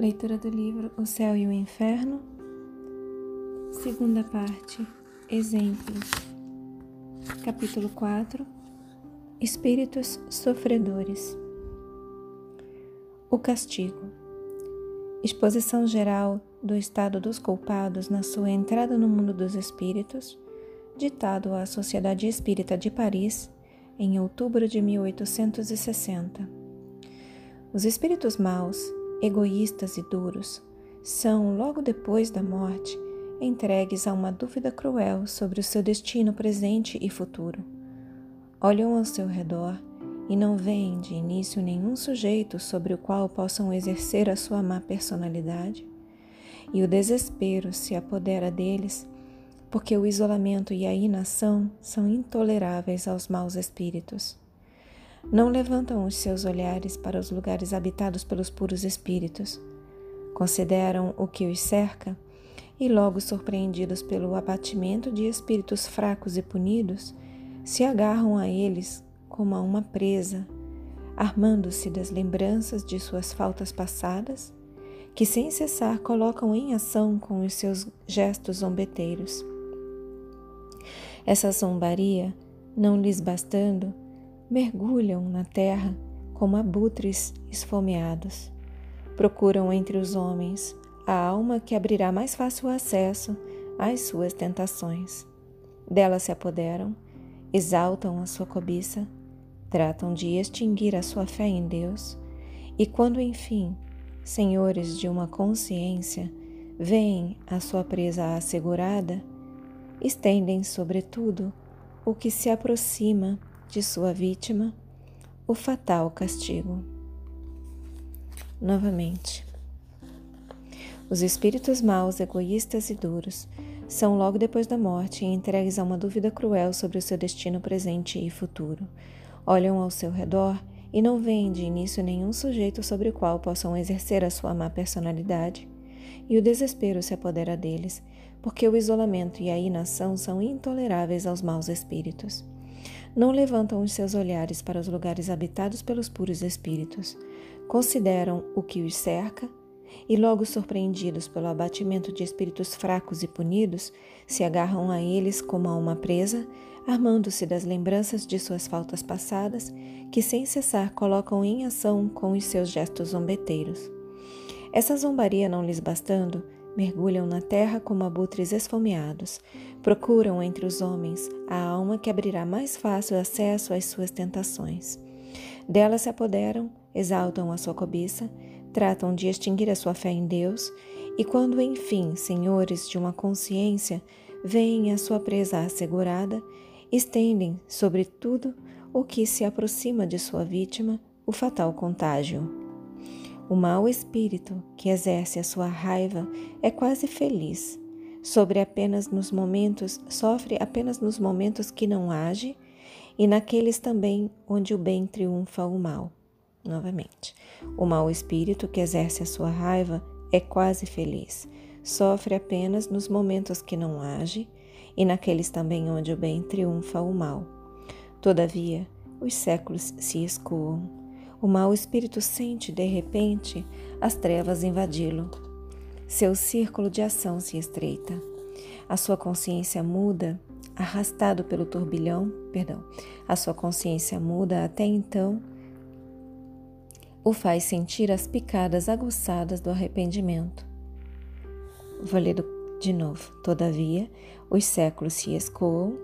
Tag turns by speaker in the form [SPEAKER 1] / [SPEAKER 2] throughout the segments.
[SPEAKER 1] Leitura do livro O Céu e o Inferno, segunda parte, Exemplos, capítulo 4 Espíritos Sofredores. O castigo. Exposição geral do estado dos culpados na sua entrada no mundo dos espíritos, ditado à Sociedade Espírita de Paris em outubro de 1860. Os espíritos maus egoístas e duros, são, logo depois da morte, entregues a uma dúvida cruel sobre o seu destino presente e futuro. Olham ao seu redor e não veem de início nenhum sujeito sobre o qual possam exercer a sua má personalidade, e o desespero se apodera deles, porque o isolamento e a inação são intoleráveis aos maus espíritos. Não levantam os seus olhares para os lugares habitados pelos puros espíritos. Consideram o que os cerca e, logo surpreendidos pelo abatimento de espíritos fracos e punidos, se agarram a eles como a uma presa, armando-se das lembranças de suas faltas passadas, que sem cessar colocam em ação com os seus gestos zombeteiros. Essa zombaria, não lhes bastando, mergulham na terra como abutres esfomeados. Procuram entre os homens a alma que abrirá mais fácil acesso às suas tentações. Dela se apoderam, exaltam a sua cobiça, tratam de extinguir a sua fé em Deus, e quando enfim, senhores de uma consciência, veem a sua presa assegurada, estendem sobretudo o que se aproxima de sua vítima o fatal castigo. Novamente, os espíritos maus, egoístas e duros são logo depois da morte entregues a uma dúvida cruel sobre o seu destino presente e futuro. Olham ao seu redor e não veem de início nenhum sujeito sobre o qual possam exercer a sua má personalidade, e o desespero se apodera deles, porque o isolamento e a inação são intoleráveis aos maus espíritos não levantam os seus olhares para os lugares habitados pelos puros espíritos, consideram o que os cerca e, logo surpreendidos pelo abatimento de espíritos fracos e punidos, se agarram a eles como a uma presa, armando-se das lembranças de suas faltas passadas, que sem cessar colocam em ação com os seus gestos zombeteiros. Essa zombaria não lhes bastando, mergulham na terra como abutres esfomeados, procuram entre os homens a alma que abrirá mais fácil acesso às suas tentações. Dela se apoderam, exaltam a sua cobiça, tratam de extinguir a sua fé em Deus, e quando, enfim, senhores de uma consciência, veem a sua presa assegurada, estendem sobre tudo o que se aproxima de sua vítima o fatal contágio. O mau espírito que exerce a sua raiva é quase feliz. Sobre apenas nos momentos, sofre apenas nos momentos que não age e naqueles também onde o bem triunfa o mal. Novamente, o mau espírito que exerce a sua raiva é quase feliz. Sofre apenas nos momentos que não age e naqueles também onde o bem triunfa o mal. Todavia, os séculos se escoam o mau espírito sente, de repente, as trevas invadi-lo. Seu círculo de ação se estreita. A sua consciência muda, arrastado pelo turbilhão, perdão, a sua consciência muda até então o faz sentir as picadas aguçadas do arrependimento. Vou ler de novo. Todavia, os séculos se escoam,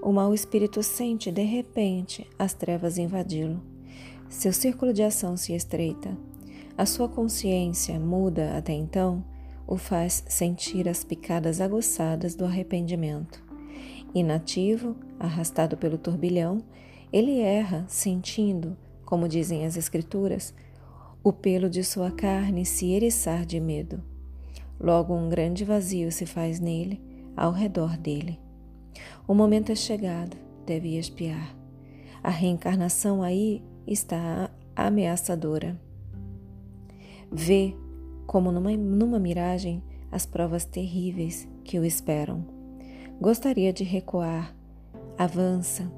[SPEAKER 1] o mau espírito sente de repente as trevas invadi-lo. Seu círculo de ação se estreita. A sua consciência, muda até então, o faz sentir as picadas aguçadas do arrependimento. Inativo, arrastado pelo turbilhão, ele erra, sentindo, como dizem as Escrituras, o pelo de sua carne se eriçar de medo. Logo um grande vazio se faz nele, ao redor dele. O momento é chegado, deve espiar. A reencarnação aí está ameaçadora. Vê, como numa, numa miragem, as provas terríveis que o esperam. Gostaria de recuar, avança,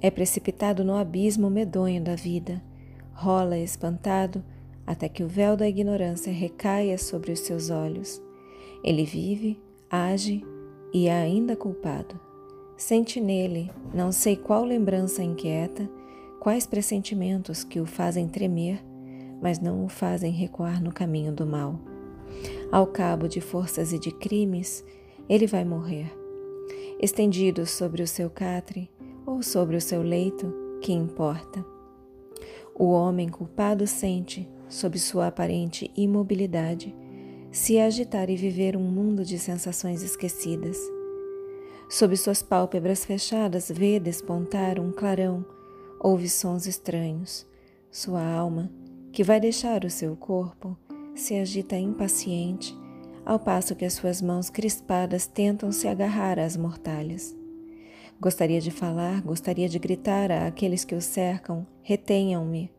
[SPEAKER 1] é precipitado no abismo medonho da vida, rola espantado até que o véu da ignorância recaia sobre os seus olhos. Ele vive, age e é ainda culpado. Sente nele não sei qual lembrança inquieta, quais pressentimentos que o fazem tremer, mas não o fazem recuar no caminho do mal. Ao cabo de forças e de crimes, ele vai morrer. Estendido sobre o seu catre ou sobre o seu leito, que importa? O homem culpado sente, sob sua aparente imobilidade, se agitar e viver um mundo de sensações esquecidas. Sob suas pálpebras fechadas, vê despontar um clarão, ouve sons estranhos. Sua alma, que vai deixar o seu corpo, se agita impaciente, ao passo que as suas mãos crispadas tentam se agarrar às mortalhas. Gostaria de falar, gostaria de gritar a aqueles que o cercam: retenham-me.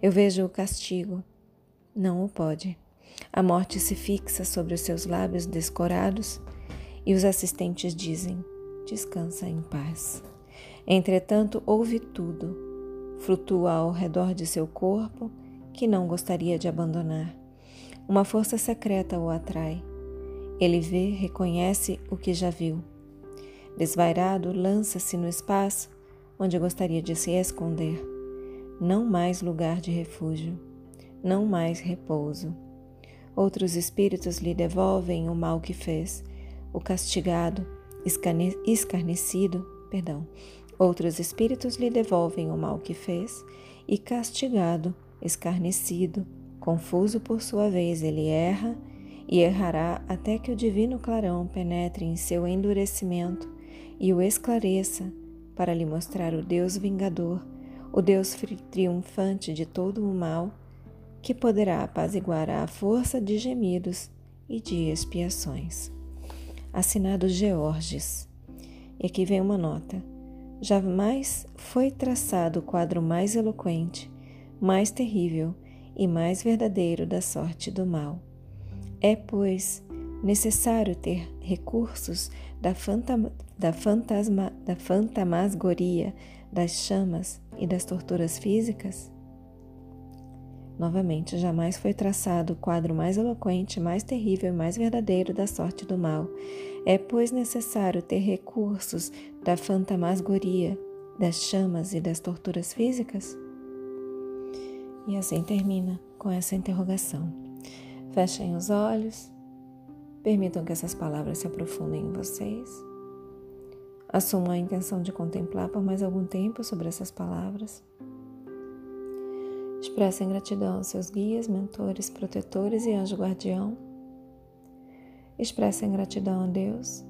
[SPEAKER 1] Eu vejo o castigo. Não o pode. A morte se fixa sobre os seus lábios descorados e os assistentes dizem: descansa em paz. Entretanto, ouve tudo. Flutua ao redor de seu corpo, que não gostaria de abandonar. Uma força secreta o atrai. Ele vê, reconhece o que já viu. Desvairado, lança-se no espaço onde gostaria de se esconder. Não mais lugar de refúgio, não mais repouso. Outros espíritos lhe devolvem o mal que fez. O castigado, escarnecido, perdão. Outros espíritos lhe devolvem o mal que fez e castigado, escarnecido, Confuso por sua vez, ele erra e errará até que o divino clarão penetre em seu endurecimento e o esclareça para lhe mostrar o Deus vingador, o Deus triunfante de todo o mal, que poderá apaziguar a força de gemidos e de expiações. Assinado Georges. E aqui vem uma nota. Jamais foi traçado o quadro mais eloquente, mais terrível e mais verdadeiro da sorte do mal. É, pois, necessário ter recursos da, da, fantasma, da fantasmagoria, das chamas e das torturas físicas? Novamente, jamais foi traçado o quadro mais eloquente, mais terrível e mais verdadeiro da sorte do mal. É, pois, necessário ter recursos da fantasmagoria, das chamas e das torturas físicas? E assim termina com essa interrogação. Fechem os olhos, permitam que essas palavras se aprofundem em vocês. Assumam a intenção de contemplar por mais algum tempo sobre essas palavras. Expressem gratidão aos seus guias, mentores, protetores e anjo guardião. Expressem gratidão a Deus.